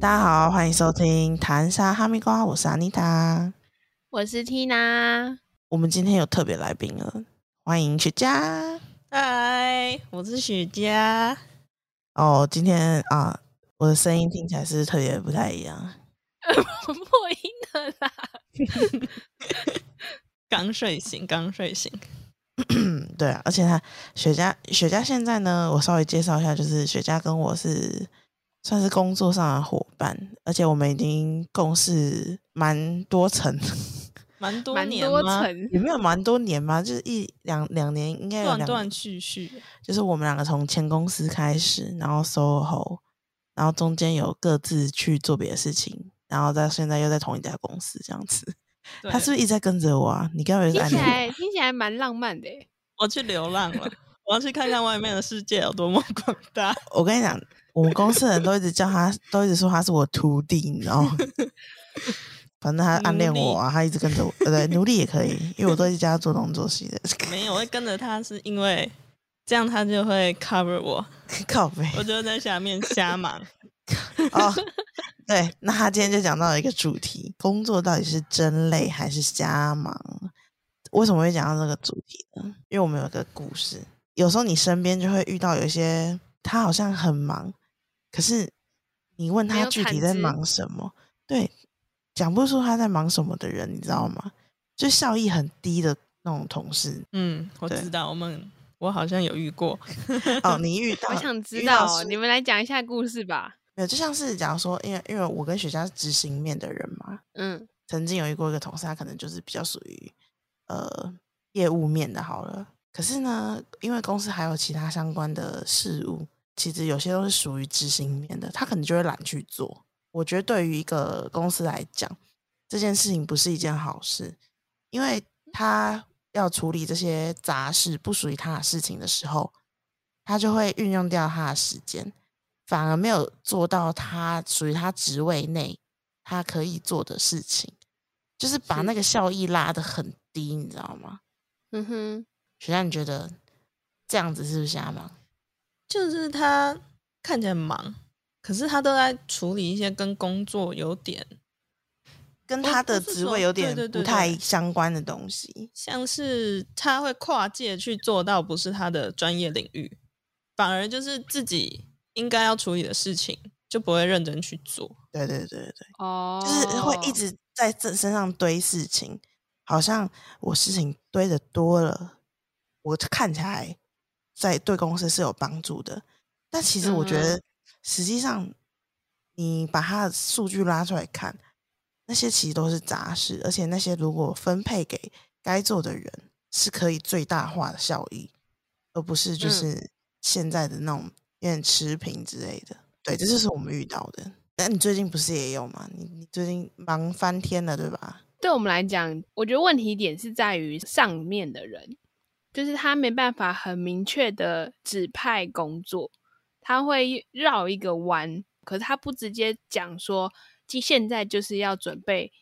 大家好，欢迎收听谈沙哈密瓜，我是阿妮塔。我是 Tina，我们今天有特别来宾了，欢迎雪佳。嗨，我是雪佳。哦，今天啊，我的声音听起来是特别不太一样。破音的啦，刚睡醒，刚睡醒。对啊，而且他雪佳，雪佳现在呢，我稍微介绍一下，就是雪佳跟我是算是工作上的伙伴，而且我们已经共事蛮多层，蛮多蛮年吗？也没有蛮多年吧，就是一两两年，应该断断续续。就是我们两个从前公司开始，然后 SOHO，然后中间有各自去做别的事情，然后在现在又在同一家公司这样子。他是不是一直在跟着我啊？你该不会是听起？来听起来蛮浪漫的。我去流浪了，我要去看看外面的世界有多么广大。我跟你讲，我们公司的人都一直叫他，都一直说他是我徒弟，你知道吗？反正他暗恋我啊，他一直跟着我，呃，对，奴隶也可以，因为我都一直叫他做东做西的，没有，我会跟着他，是因为这样他就会 cover 我，靠背我就在下面瞎忙。哦。对，那他今天就讲到了一个主题：工作到底是真累还是瞎忙？为什么会讲到这个主题呢？因为我们有个故事，有时候你身边就会遇到有一些他好像很忙，可是你问他具体在忙什么，对，讲不出他在忙什么的人，你知道吗？就效益很低的那种同事。嗯，我知道，我们我好像有遇过。哦，你遇 到，我想知道，你们来讲一下故事吧。没有，就像是假如说，因为因为我跟雪佳是执行面的人嘛，嗯，曾经有遇过一个同事，他可能就是比较属于呃业务面的，好了。可是呢，因为公司还有其他相关的事务，其实有些都是属于执行面的，他可能就会懒去做。我觉得对于一个公司来讲，这件事情不是一件好事，因为他要处理这些杂事不属于他的事情的时候，他就会运用掉他的时间，反而没有做到他属于他职位内他可以做的事情，就是把那个效益拉得很低，你知道吗？嗯哼，雪佳，你觉得这样子是不是瞎忙？就是他看起来忙，可是他都在处理一些跟工作有点跟他的职位有点不太相关的东西。像是他会跨界去做到不是他的专业领域，反而就是自己应该要处理的事情就不会认真去做。对对对对对，哦，就是会一直在这身上堆事情，好像我事情堆的多了，我看起来在对公司是有帮助的，但其实我觉嗯得实际上你把它的数据拉出来看，那些其实都是杂事，而且那些如果分配给该做的人，是可以最大化的效益，而不是就嗯是现在的那种有点持平之类的。对，这就是我们遇到的。但你最近不是也有吗？你你最近忙翻天了，对吧？对我们来讲，我觉得问题点是在于上面的人，就是他没办法很明确的指派工作，他会绕一个弯，可是他不直接讲说，即现在就是要准备，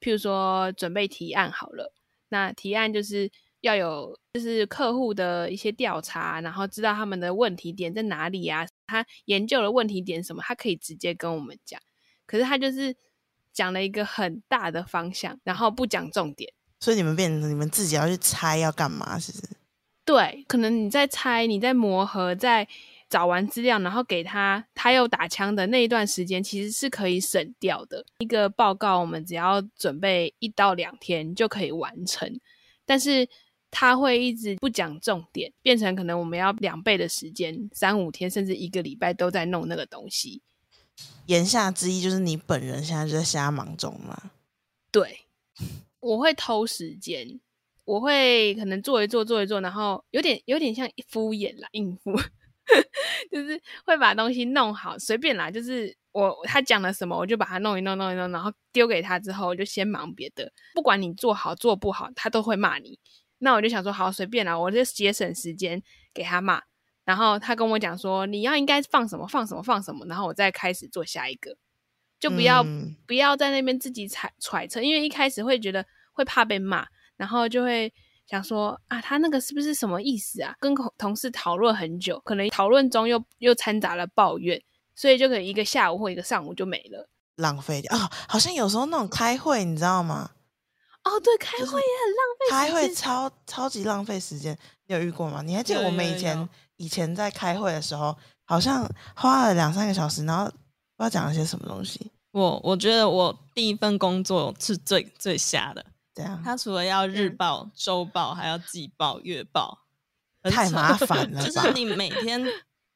譬如说准备提案好了，那提案就是要有就是客户的一些调查，然后知道他们的问题点在哪里啊，他研究的问题点什么，他可以直接跟我们讲。可是他就是讲了一个很大的方向，然后不讲重点。所以你们变成你们自己要去猜要干嘛，是不是？对，可能你在猜，你在磨合，在找完资料，然后给他，他又打枪的那一段时间，其实是可以省掉的。一个报告，我们只要准备一到两天就可以完成，但是他会一直不讲重点，变成可能我们要两倍的时间，三五天甚至一个礼拜都在弄那个东西。言下之意就是你本人现在就在瞎忙中嘛。对，我会偷时间，我会可能做一做做一做，然后有点有点像敷衍啦，应付，就是会把东西弄好，随便啦，就是我他讲了什么，我就把它弄一弄弄一弄，然后丢给他之后，我就先忙别的，不管你做好做不好，他都会骂你。那我就想说，好随便啦，我就节省时间给他骂。然后他跟我讲说，你要应该放什么放什么放什么，然后我再开始做下一个。就不要、嗯不要在那边自己揣揣测，因为一开始会觉得会怕被骂，然后就会想说啊，他那个是不是什么意思啊？跟同同事讨论很久，可能讨论中又又掺杂了抱怨，所以就可能一个下午或一个上午就没了。浪费掉啊、好像有时候那种开会，你知道吗？哦，对，开会也很浪费开会超超级浪费时间，你有遇过吗？你还记得我们以前有以前在开会的时候，好像花了两三个小时，然后不知道讲了些什么东西，我我觉得我第一份工作是最最瞎的，这样他除了要日嗯报、周报，还要季报、月报，太麻烦了 就是你每天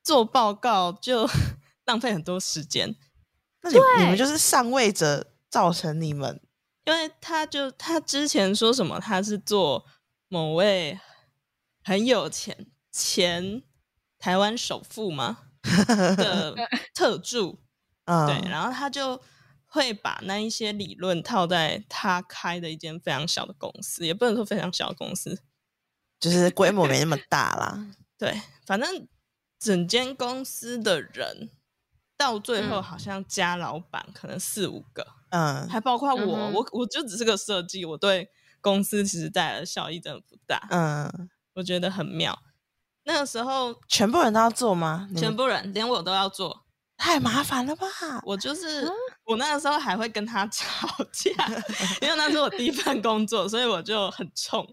做报告就 浪费很多时间，那你你们就是上位者造成你们因为他就他之前说什么他是做某位很有钱前台湾首富吗？的特助，嗯对，然后他就会把那一些理论套在他开的一间非常小的公司，也不能说非常小的公司，就是规模没那么大啦。对，反正整间公司的人到最后嗯好像加老板可能四五个，嗯还包括我，嗯我我就只是个设计，我对公司其实带来的效益真的不大，嗯，我觉得很妙。那个时候，全部人都要做吗？全部人连我都要做，太麻烦了吧？我就是、啊我那个时候还会跟他 吵架，因为那是我第一份工作，所以我就很冲。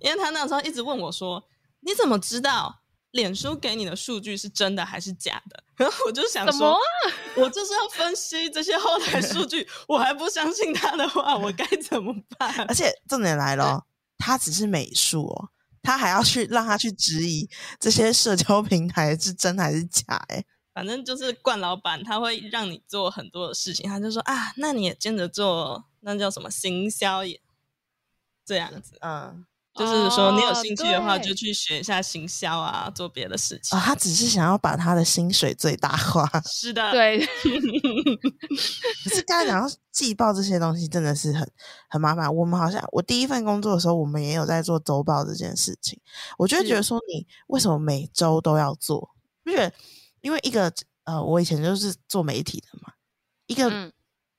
因为他那时候一直问我说：“你怎么知道脸书给你的数据是真的还是假的？” 然后我就想说啊，我就是要分析这些后台数据，我还不相信他的话，我该怎么办而？且重点来 了哦，他只是美术哦，他还要去让他去质疑这些社交平台是真还是假、欸？哎，反正就是冠老板，他会让你做很多的事情，他就说啊，那你也兼着做，那叫什么行销也这样子。嗯，就是说，你有哦兴趣的话，就去学一下行销啊，做别的事情。哦，他只是想要把他的薪水最大化。是的，，对，可是刚才讲到季报这些东西，真的是很很麻烦。我们好像我第一份工作的时候，我们也有在做周报这件事情。我就觉得说，你为什么每周都要做？不是因为一个呃，我以前就是做媒体的嘛，一个嗯。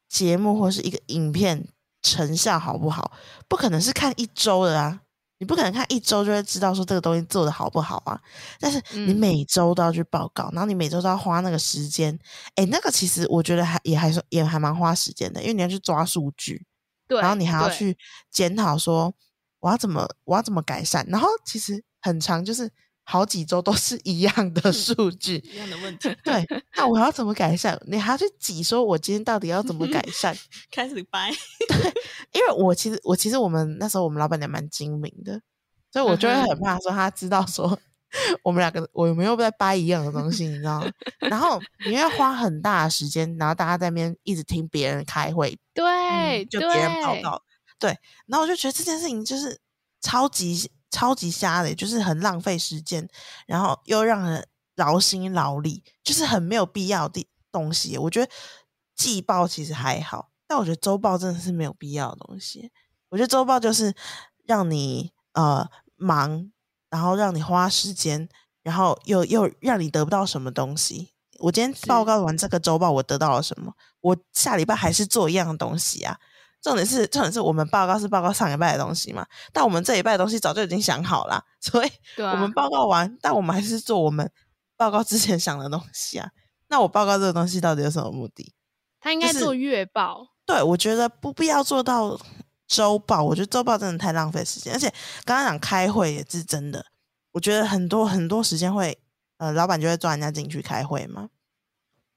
节目或是一个影片成效好不好，不可能是看一周的啊。你不可能看一周就会知道说这个东西做的好不好啊，但是你嗯。每周都要去报告，然后你每周都要花那个时间，诶，那个其实我觉得还也还是也还蛮花时间的，因为你要去抓数据，对，然后你还要去检讨说我要怎么我要怎么改善，然后其实很长，就是好几周都是一样的数据，一样的问题，对，那我要怎么改善？你还要去挤说我今天到底要怎么改善？开始掰。对因为我其实我其实我们那时候我们老板娘蛮精明的，所以我就会很怕说他知道说我们两个我们又在掰一样的东西，你知道吗？然后你要花很大的时间，然后大家在那边一直听别人开会，对，就别人报对告，对，然后我就觉得这件事情就是超级超级瞎的，就是很浪费时间，然后又让人劳心劳力，就是很没有必要的东西。我觉得季报其实还好，但我觉得周报真的是没有必要的东西。我觉得周报就是让你呃忙，然后让你花时间，然后又又让你得不到什么东西。我今天报告完这个周报，我得到了什么？我下礼拜还是做一样的东西啊。重点是，重点是我们报告是报告上礼拜的东西嘛，但我们这一拜的东西早就已经想好了，所以我们报告完，但我们还是做我们报告之前想的东西啊。那我报告这个东西到底有什么目的？他应该做月报，对，我觉得不必要做到周报，我觉得周报真的太浪费时间，而且刚刚讲开会也是真的，我觉得很多很多时间会，呃，老板就会抓人家进去开会嘛，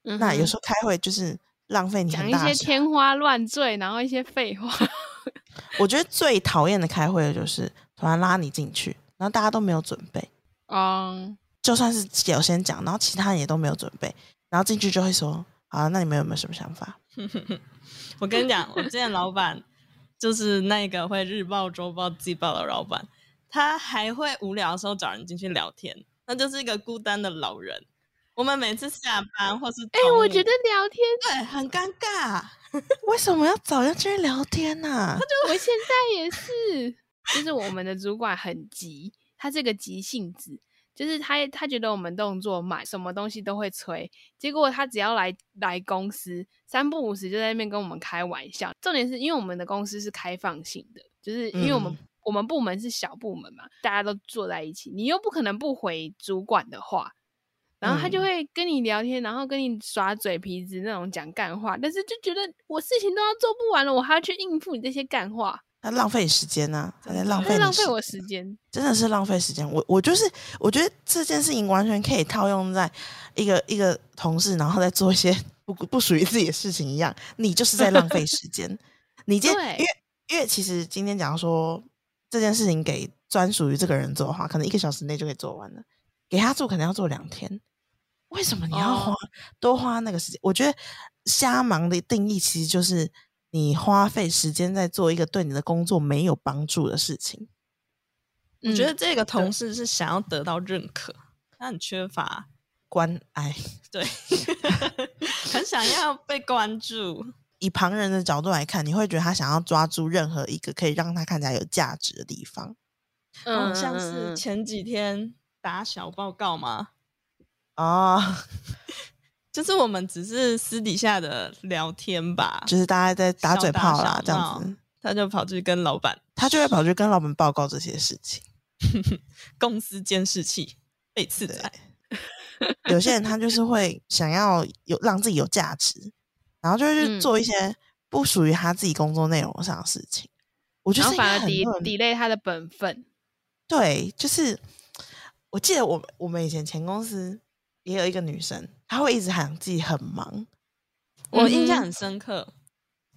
那有时候开会就是浪费你嗯讲一些。天花乱坠，然后一些废话，我觉得最讨厌的开会的就是突然拉你进去，然后大家都没有准备，嗯，就算是有先讲，然后其他人也都没有准备，然后进去就会说，好，那你们有没有什么想法？我跟你讲，我之前老板就是那个会日报、周报、季报的老板，他还会无聊的时候找人进去聊天，那就是一个孤单的老人。我们每次下班或是哎、我觉得聊天，对很尴尬，为什么要找人进去聊天呢、我现在也是，就是我们的主管很急，他这个急性子，就是他他觉得我们动作慢，什么东西都会催，结果他只要来来公司，三不五时就在那边跟我们开玩笑。重点是因为我们的公司是开放性的，就是因为我们、嗯我们部门是小部门嘛，大家都坐在一起，你又不可能不回主管的话。然后他就嗯会跟你聊天，然后跟你耍嘴皮子那种讲干话，但是就觉得我事情都要做不完了，我还要去应付你这些干话，他浪费时间呐、他在浪费浪费我时间。真的是浪费时间。我我就是我觉得这件事情完全可以套用在一个一个同事，然后再做一些 不不属于自己的事情一样，你就是在浪费时间。你今天因为因为其实今天假如说这件事情给专属于这个人做的话，可能一个小时内就可以做完了，给他做可能要做两天。为什么你要花、哦多花那个时间？我觉得瞎忙的定义其实就是你花费时间在做一个对你的工作没有帮助的事情。我觉得嗯这个同事是想要得到认可，他很缺乏，关爱。对，很想要被关注。以旁人的角度来看，你会觉得他想要抓住任何一个可以让他看起来有价值的地方。嗯，像嗯是嗯前几天打小报告嘛，哦，就是我们只是私底下的聊天吧，就是大家在打嘴炮啦小打，这样子，他就跑去跟老板。他就会跑去跟老板报告这些事情。公司监视器被刺载，有些人他就是会想要有让自己有价值，然后就会去嗯。做一些不属于他自己工作内容上的事情。我觉然得这应该后反而抵很抵累他的本分。对，就是我记得我们我们以前前公司也有一个女生，她会一直喊自己很忙，我印象很深刻。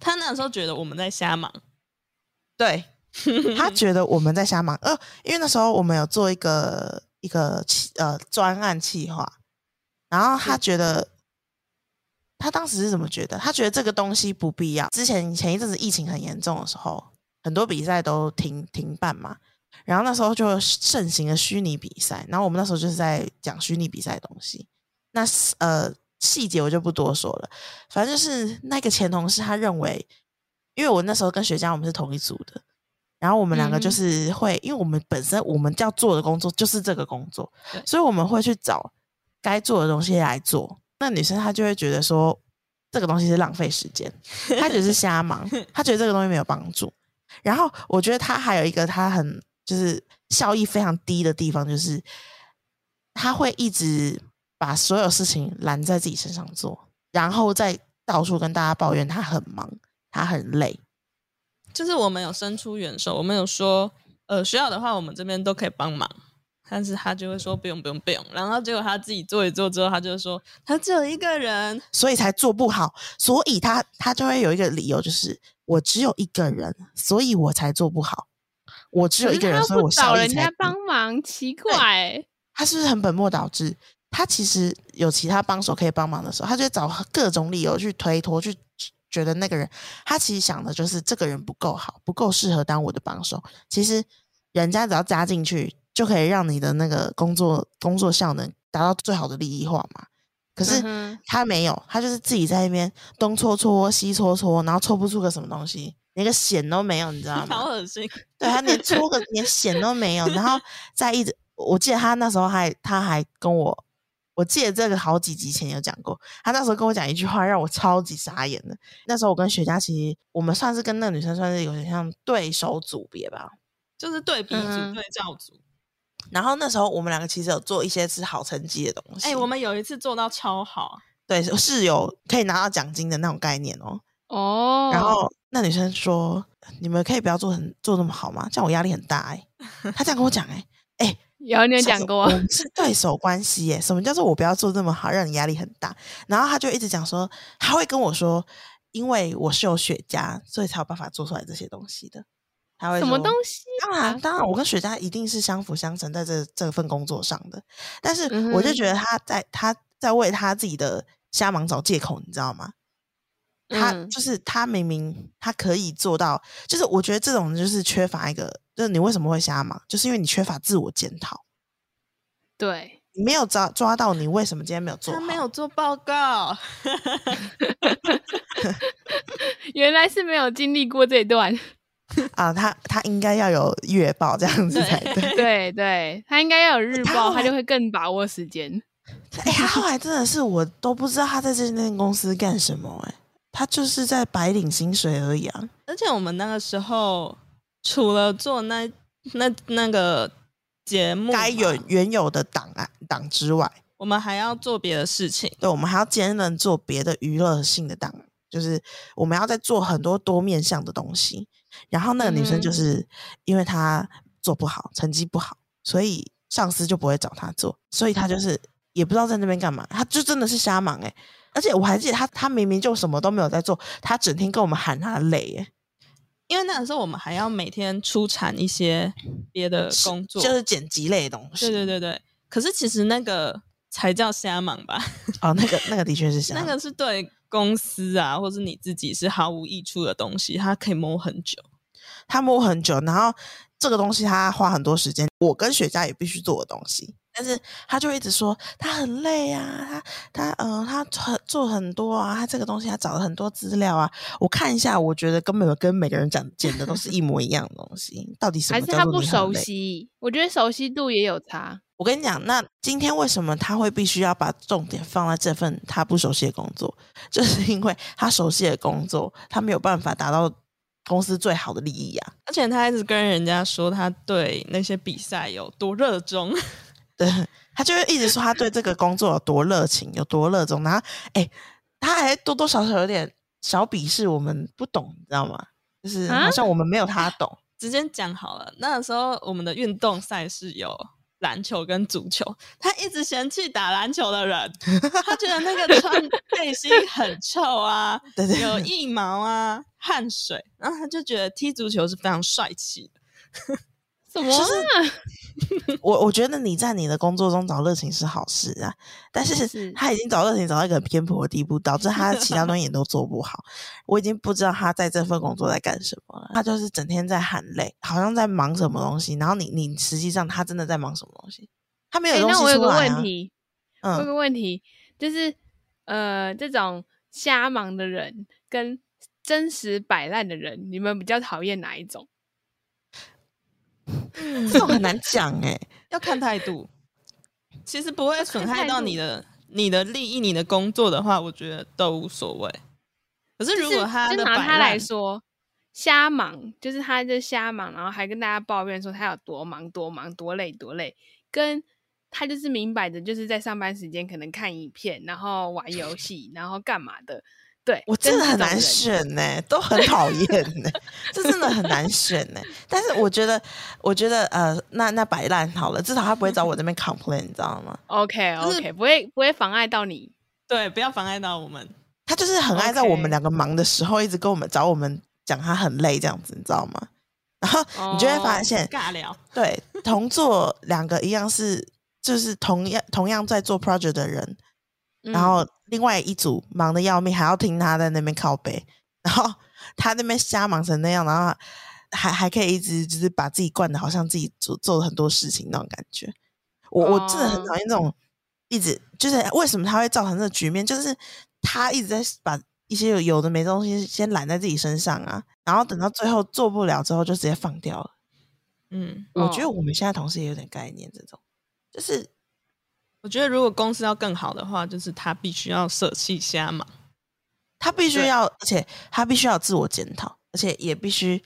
她那时候觉得我们在瞎忙，对 她觉得我们在瞎忙。呃，因为那时候我们有做一个一个企呃专案企划，然后她觉得。她当时是怎么觉得？她觉得这个东西不必要。之前前一阵子疫情很严重的时候，很多比赛都停停办嘛，然后那时候就盛行了虚拟比赛，然后我们那时候就是在讲虚拟比赛的东西。那是呃细节我就不多说了，反正就是那个前同事他认为，因为我那时候跟学家我们是同一组的，然后我们两个就是会，因为我们本身我们要做的工作就是这个工作，所以我们会去找该做的东西来做。那女生她就会觉得说这个东西是浪费时间，她觉得是瞎忙，她觉得这个东西没有帮助。然后我觉得她还有一个她很就是效益非常低的地方，就是他会一直把所有事情揽在自己身上做，然后再到处跟大家抱怨他很忙，他很累。就是我们有伸出援手，我们有说，呃，需要的话我们这边都可以帮忙，但是他就会说不用不用不用，然后结果他自己做一做之后，他就说他只有一个人，所以才做不好，所以他他就会有一个理由，就是我只有一个人，所以我才做不好。我只有一个人，所以我找人家帮忙，奇怪、欸。他是不是很本末倒置？他其实有其他帮手可以帮忙的时候，他就会找各种理由去推脱，去觉得那个人，他其实想的就是这个人不够好，不够适合当我的帮手。其实人家只要加进去，就可以让你的那个工作工作效能达到最好的利益化嘛。可是他没有，他就是自己在那边东搓搓西搓搓，然后搓不出个什么东西，连个险都没有，你知道 吗？好恶心。对他连出个连险都没有，然后 再一直，我记得他那时候还他还跟我，我记得这个好几集前有讲过，他那时候跟我讲一句话让我超级傻眼的。那时候我跟雪佳其实我们算是跟那个女生算是有点像对手组别吧，就是对比组、嗯对照组。然后那时候我们两个其实有做一些是好成绩的东西，哎、我们有一次做到超好，对是有可以拿到奖金的那种概念哦。哦，然后那女生说：“你们可以不要做很做那么好吗？这样我压力很大哎、她这样跟我讲哎哎、有你有讲过我，们是对手关系耶。什么叫做我不要做这么好，让你压力很大？然后他就一直讲说，他会跟我说，因为我是有雪茄，所以才有办法做出来这些东西的。他会什么东西？当然，当然，我跟雪茄一定是相辅相成在这这份工作上的。但是我就觉得他在他在为他自己的瞎忙找借口，你知道吗？他嗯就是他明明他可以做到，就是我觉得这种人就是缺乏一个，就是你为什么会瞎忙，就是因为你缺乏自我检讨。对，你没有抓抓到你为什么今天没有做好，他没有做报告 原来是没有经历过这一段。啊，他他应该要有月报这样子才对。对对，他应该要有日报，他他就会更把握时间。哎、他后来真的是我都不知道他在这间公司干什么、哎，他就是在白领薪水而已啊。而且我们那个时候除了做那那那个节目，该有原有的档案档之外，我们还要做别的事情。对，我们还要兼任做别的娱乐性的档，就是我们要在做很多多面向的东西。然后那个女生就嗯是因为她做不好，成绩不好，所以上司就不会找她做，所以她就是也不知道在那边干嘛，她就真的是瞎忙哎、而且我还记得他，他明明就什么都没有在做，他整天跟我们喊他累耶、因为那个时候我们还要每天出产一些别的工作，就是剪辑类的东西。对对对对。可是其实那个才叫瞎忙吧？哦，那个那个的确是瞎 忙，那个是对公司啊，或是你自己是毫无益处的东西，他可以摸很久。他摸很久，然后这个东西他花很多时间，我跟雪茄也必须做的东西，但是他就一直说他很累啊，他他呃他很做很多啊，他这个东西他找了很多资料啊，我看一下，我觉得根本跟每个人讲讲的都是一模一样的东西，到底什还么叫是他不熟？悉？我觉得熟悉度也有差。我跟你讲，那今天为什么他会必须要把重点放在这份他不熟悉的工作？就是因为他熟悉的工作，他没有办法达到公司最好的利益啊。而且他一直跟人家说他对那些比赛有多热衷，对他就会一直说他对这个工作有多热情，有多热衷，然后哎，他还多多少少有点小鄙视我们不懂，你知道吗？就是啊好像我们没有他懂。直接讲好了。那个时候我们的运动赛事有篮球跟足球，他一直嫌弃打篮球的人，他觉得那个穿 背心很臭啊，对对有腋毛啊，汗水，然后他就觉得踢足球是非常帅气的。什么啊？我我觉得你在你的工作中找热情是好事啊，但是是他已经找热情找到一个很偏颇的地步，导致他其他东西也都做不好。我已经不知道他在这份工作在干什么了。他就是整天在喊累，好像在忙什么东西，然后你你实际上他真的在忙什么东西？他没有哎、东西那我有个问题，我有嗯，个问题，就是呃，这种瞎忙的人跟真实摆烂的人，你们比较讨厌哪一种？这种很难讲哎、要看态度，其实不会损害到你的你的利益、你的工作的话，我觉得都无所谓。可是如果他就拿他来，说，瞎忙就是他就瞎忙，然后还跟大家抱怨说他有多忙多忙多累多累，跟他就是明摆着就是在上班时间可能看影片，然后玩游戏，然后干嘛的。对我真的很难选呢、都很讨厌呢，这真的很难选呢、但是我觉得，我觉得呃，那那摆烂好了，至少他不会找我这边 complain，你知道吗？OK 就是 OK，不会不会妨碍到你。对，不要妨碍到我们。他就是很爱在我们两个忙的时候，一直跟我们找我们讲他很累这样子，你知道吗？然后你就会发哦现，尬聊，对，同做两个一样是，就是同样同样在做 project 的人，嗯然后另外一组忙的要命，还要听他在那边靠背，然后他那边瞎忙成那样，然后还还可以一直就是把自己灌的好像自己做做了很多事情那种感觉。我我真的很哦。讨厌这种一直就是为什么他会造成这个局面，就是他一直在把一些有有的没的东西先揽在自己身上啊，然后等到最后做不了之后就直接放掉了。嗯，我觉得哦。我们现在同事也有点概念，这种。就是我觉得如果公司要更好的话，就是他必须要舍弃瞎忙。他必须要，而且他必须要自我检讨，而且也必须，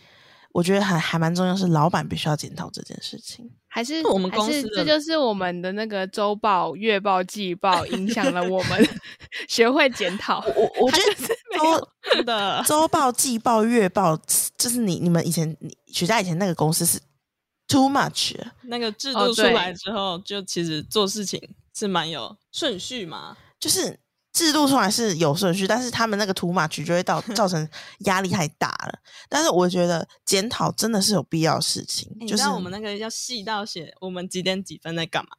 我觉得还还蛮重要，是老板必须要检讨这件事情。还是我们公司的这就是我们的那个周报、月报、季报影响了我们 学会检讨。我我 觉得周 真的，周报、季报、月报，就是你你们以前你许家以前那个公司是 too much，那个制度出来之后，就其实做事情是蛮有顺序嘛。就是制度出来是有顺序，但是他们那个 too much 就会到 造成压力太大了。但是我觉得检讨真的是有必要的事情，就是你知道我们那个要细到写我们几点几分在干嘛，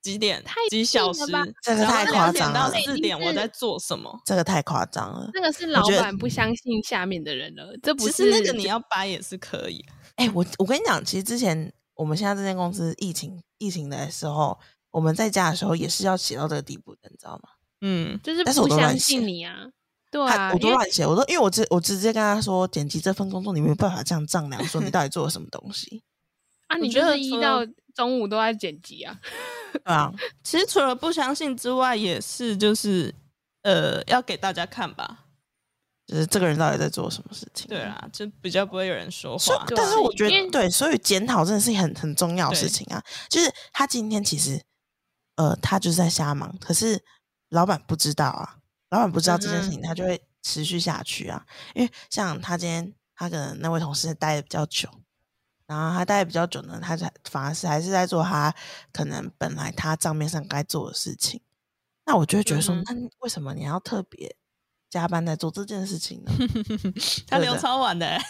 几点太几小时吧，这个太夸张了四点我在做什么。这个太夸张了。这个是老板不相信下面的人了，这不是那个你要掰也是可以，哎、我我跟你讲，其实之前我们现在这间公司疫情疫情的时候，我们在家的时候也是要写到这个地步的，你知道吗？嗯，就是但是我不相都乱写信你啊，对他啊，因为我都乱写，我都因为我直我直接跟他说，剪辑这份工作你没有办法这样丈量，说你到底做了什么东西。啊，你就是一觉得除到了中午都在剪辑啊，对啊，其实除了不相信之外，也是就是呃要给大家看吧。就是这个人到底在做什么事情？对，啊，就比较不会有人说所以话。但是我觉因为得对，所以检讨真的是很很重要的事情啊。就是他今天其实呃，他就是在瞎忙，可是老板不知道啊，老板不知道这件事情，他就会持续下去啊。因为像他今天，他可能那位同事待的比较久，然后他待的比较久呢，他才反而是还是在做他可能本来他账面上该做的事情。那我就会觉得说，嗯那为什么你要特别加班在做这件事情呢？他留对的超晚的欸，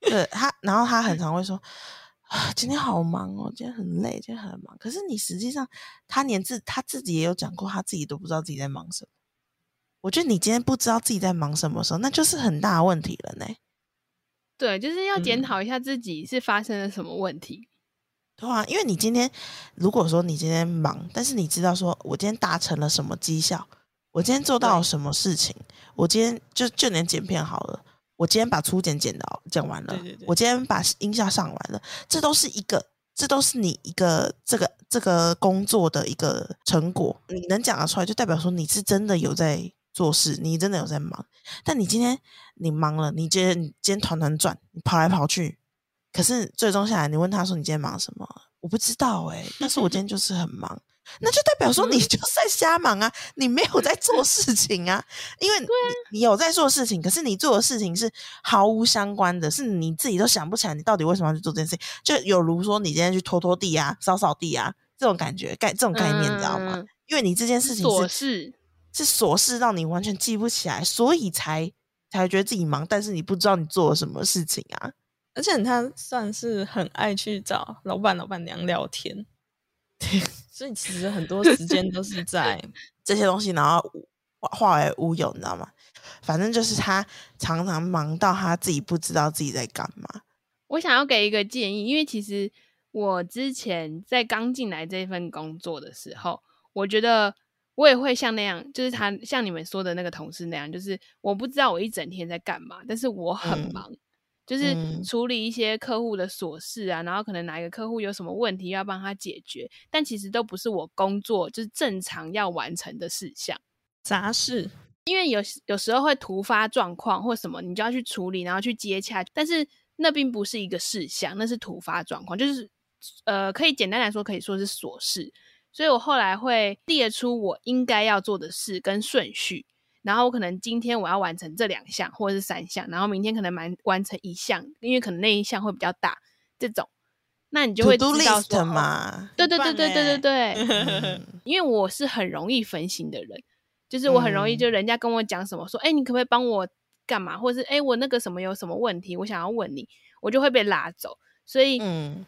对他，然后他很常会说啊，今天好忙哦，今天很累，今天很忙。可是你实际上，他连自他自己也有讲过，他自己都不知道自己在忙什么。我觉得你今天不知道自己在忙什么时候，那就是很大的问题了呢。对，就是要检嗯讨一下自己是发生了什么问题。对啊，因为你今天如果说你今天忙，但是你知道说我今天达成了什么绩效，我今天做到了什么事情，我今天就就连剪片好了，我今天把初剪剪到剪完了，对对对我今天把音效上完了，这都是一个，这都是你一个这个这个工作的一个成果，你能讲得出来，就代表说你是真的有在做事，你真的有在忙。但你今天你忙了，你今天你今天团团转，你跑来跑去，可是最终下来，你问他说你今天忙什么？我不知道哎、但是我今天就是很忙，那就代表说你就是在瞎忙啊，你没有在做 事情啊，因为你你有在做事情，可是你做的事情是毫无相关的，是你自己都想不起来你到底为什么要去做这件事情，就有如说你今天去拖拖地啊、扫扫地啊这种感觉概这种概念，你知道吗？嗯因为你这件事情琐是事，是琐事，让你完全记不起来，所以才才觉得自己忙，但是你不知道你做了什么事情啊。而且他算是很爱去找老板、老板娘聊天，所以其实很多时间都是在 这些东西，然后化化为乌有，你知道吗？反正就是他常常忙到他自己不知道自己在干嘛。我想要给一个建议，因为其实我之前在刚进来这份工作的时候，我觉得我也会像那样，就是他像你们说的那个同事那样，就是我不知道我一整天在干嘛，但是我很嗯忙，就是嗯处理一些客户的琐事啊，然后可能哪一个客户有什么问题要帮他解决，但其实都不是我工作就是正常要完成的事项。杂事。因为有有时候会突发状况或什么，你就要去处理，然后去接洽，但是那并不是一个事项，那是突发状况，就是呃，可以简单来说，可以说是琐事。所以我后来会列出我应该要做的事跟顺序，然后我可能今天我要完成这两项或者是三项，然后明天可能完完成一项，因为可能那一项会比较大，这种，那你就会知道说，对对对对对对 对，嗯因为我是很容易分心的人，就是我很容易嗯就人家跟我讲什么说，哎、你可不可以帮我干嘛，或者是哎、我那个什么有什么问题，我想要问你，我就会被拉走，所以嗯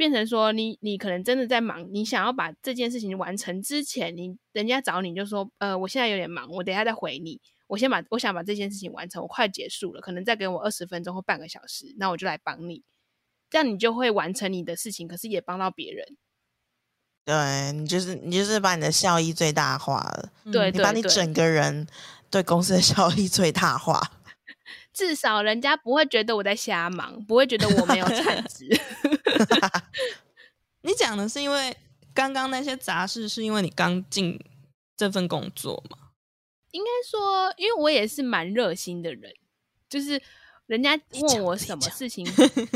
变成说你你可能真的在忙，你想要把这件事情完成之前，你人家找你就说，呃，我现在有点忙，我等一下再回你。我先把我想把这件事情完成，我快结束了，可能再给我二十分钟或半个小时，那我就来帮你，这样你就会完成你的事情，可是也帮到别人。对你就是你就是把你的效益最大化了，对嗯你把你整个人对公司的效益最大化。至少人家不会觉得我在瞎忙，不会觉得我没有产值。你讲的是因为刚刚那些杂事，是因为你刚进这份工作吗？应该说，因为我也是蛮热心的人，就是人家问我什么事情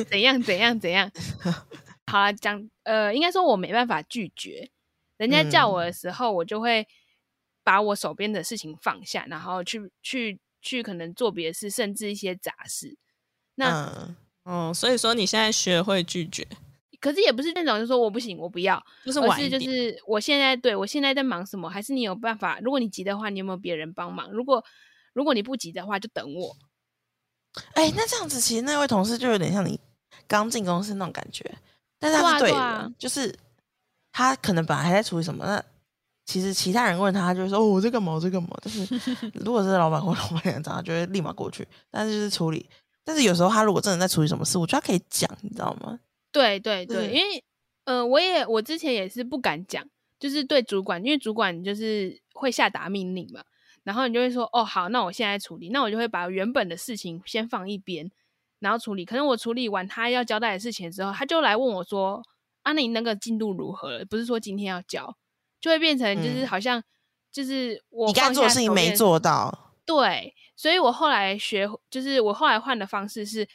怎样怎样怎样，好了，讲呃，应该说我没办法拒绝，人家叫我的时候，我就会把我手边的事情放下，然后去去去可能做别的事，甚至一些杂事。那、嗯，哦，所以说你现在学会拒绝，可是也不是那种就说我不行，我不要，就是就就是就。是我现在对我现在在忙什么，还是你有办法？如果你急的话，你有没有别人帮忙？如果如果你不急的话，就等我。哎、那这样子其实那位同事就有点像你刚进公司那种感觉，但他是对的，啊就是他可能本来还在处理什么，那其实其他人问他，他就会说哦我在干嘛我在干嘛，但是 如果是老板或老板娘找他，就会立马过去，但是就是处理。但是有时候他如果真的在处理什么事，我觉得他可以讲，你知道吗？对对对，因为呃，我也我之前也是不敢讲，就是对主管，因为主管就是会下达命令嘛，然后你就会说哦好，那我现在处理，那我就会把原本的事情先放一边，然后处理。可能我处理完他要交代的事情之后，他就来问我说啊，那你那个进度如何了？不是说今天要交，就会变成就是嗯好像就是我你该放做的事情没做到，对，所以我后来学，就是我后来换的方式是，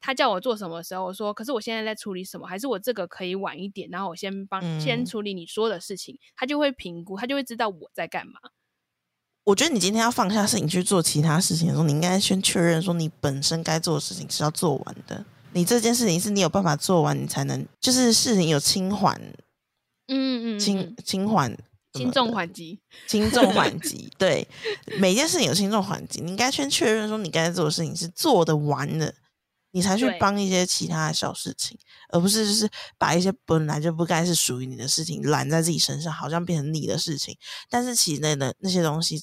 他叫我做什么的时候，我说可是我现在在处理什么，还是我这个可以晚一点，然后我先帮、先嗯处理你说的事情，他就会评估，他就会知道我在干嘛。我觉得你今天要放下事情去做其他事情的时候，你应该先确认说你本身该做的事情是要做完的。你这件事情是你有办法做完，你才能就是事情有轻缓、嗯嗯轻嗯，轻缓、轻重缓急。轻重缓急。对，每件事情有轻重缓急，你应该先确认说你该做的事情是做得完的，你才去帮一些其他的小事情，而不是就是把一些本来就不该是属于你的事情揽在自己身上，好像变成你的事情。但是其内的那些东西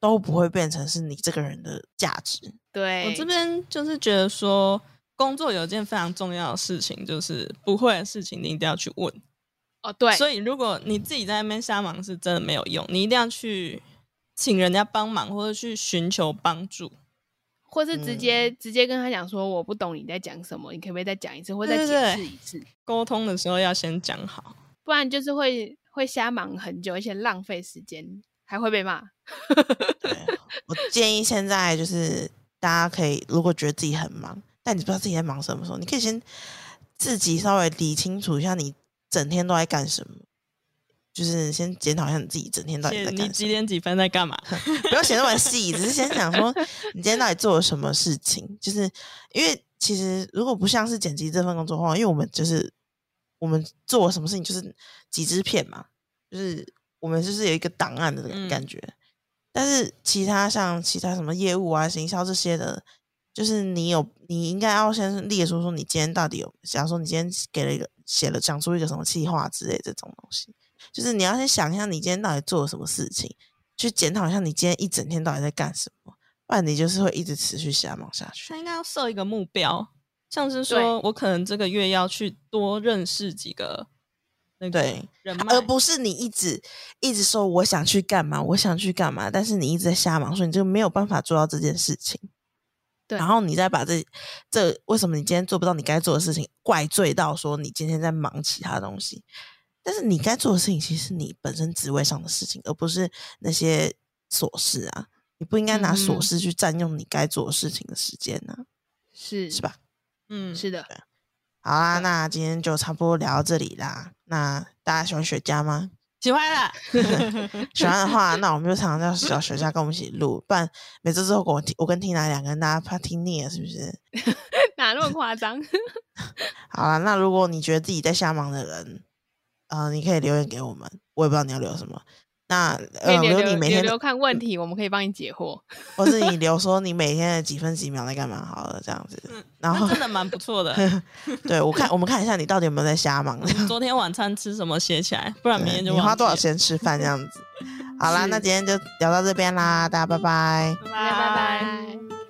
都不会变成是你这个人的价值。对，我这边就是觉得说，工作有一件非常重要的事情，就是不会的事情你一定要去问。哦对，所以如果你自己在那边瞎忙，是真的没有用，你一定要去请人家帮忙，或者去寻求帮助。或是直接、嗯直接跟他讲说我不懂你在讲什么，你可不可以再讲一次，或再解释一次？沟通的时候要先讲好。不然就是会会瞎忙很久，而且浪费时间，还会被骂。对我建议现在就是大家可以，如果觉得自己很忙，但你不知道自己在忙什么时候，你可以先自己稍微理清楚一下你整天都在干什么，就是先检讨一下你自己整天到底在干。你几点几分在干嘛？不要写那么细，只是先想说你今天到底做了什么事情。就是因为其实如果不像是剪辑这份工作的话，因为我们就是我们做了什么事情就是几支片嘛，就是我们就是有一个档案的嗯感觉。但是其他像其他什么业务啊、行销这些的，就是你有你应该要先列出说你今天到底有，假如说你今天给了一个写了讲出一个什么计划之类这种东西，就是你要先想一下你今天到底做了什么事情。去检讨一下你今天一整天到底在干什么，不然你就是会一直持续瞎忙下去他。应该要设一个目标，像是说我可能这个月要去多认识几个那个对人，而不是你一直一直说我想去干嘛，我想去干嘛，但是你一直在瞎忙，所以你就没有办法做到这件事情。对然后你再把这这为什么你今天做不到你该做的事情，怪罪到说你今天在忙其他东西，但是你该做的事情其实是你本身职位上的事情，而不是那些琐事啊。你不应该拿嗯琐嗯事去占用你该做的事情的时间呢、是是？吧？嗯，是的，好啦，那今天就差不多聊到这里啦。那大家喜欢雪茄吗？喜欢的。喜欢的话，那我们就常常叫小雪家跟我们一起录，不然每次之后我听我跟 Tina 两个人，大家怕听腻了，是不是？哪那么夸张？好了，那如果你觉得自己在瞎忙的人，呃，你可以留言给我们，我也不知道你要留什么。那呃，留你每天的留留看问题，我们可以帮你解惑。或是你留说 你每天的几分几秒在干嘛好了，这样子。然后真的蛮不错的。对我看我们看一下你到底有没有在瞎忙。昨天晚餐吃什么写起来，不然明天就你花多少？钱吃饭这样子？好啦，那今天就聊到这边啦，大家拜拜。拜拜拜拜。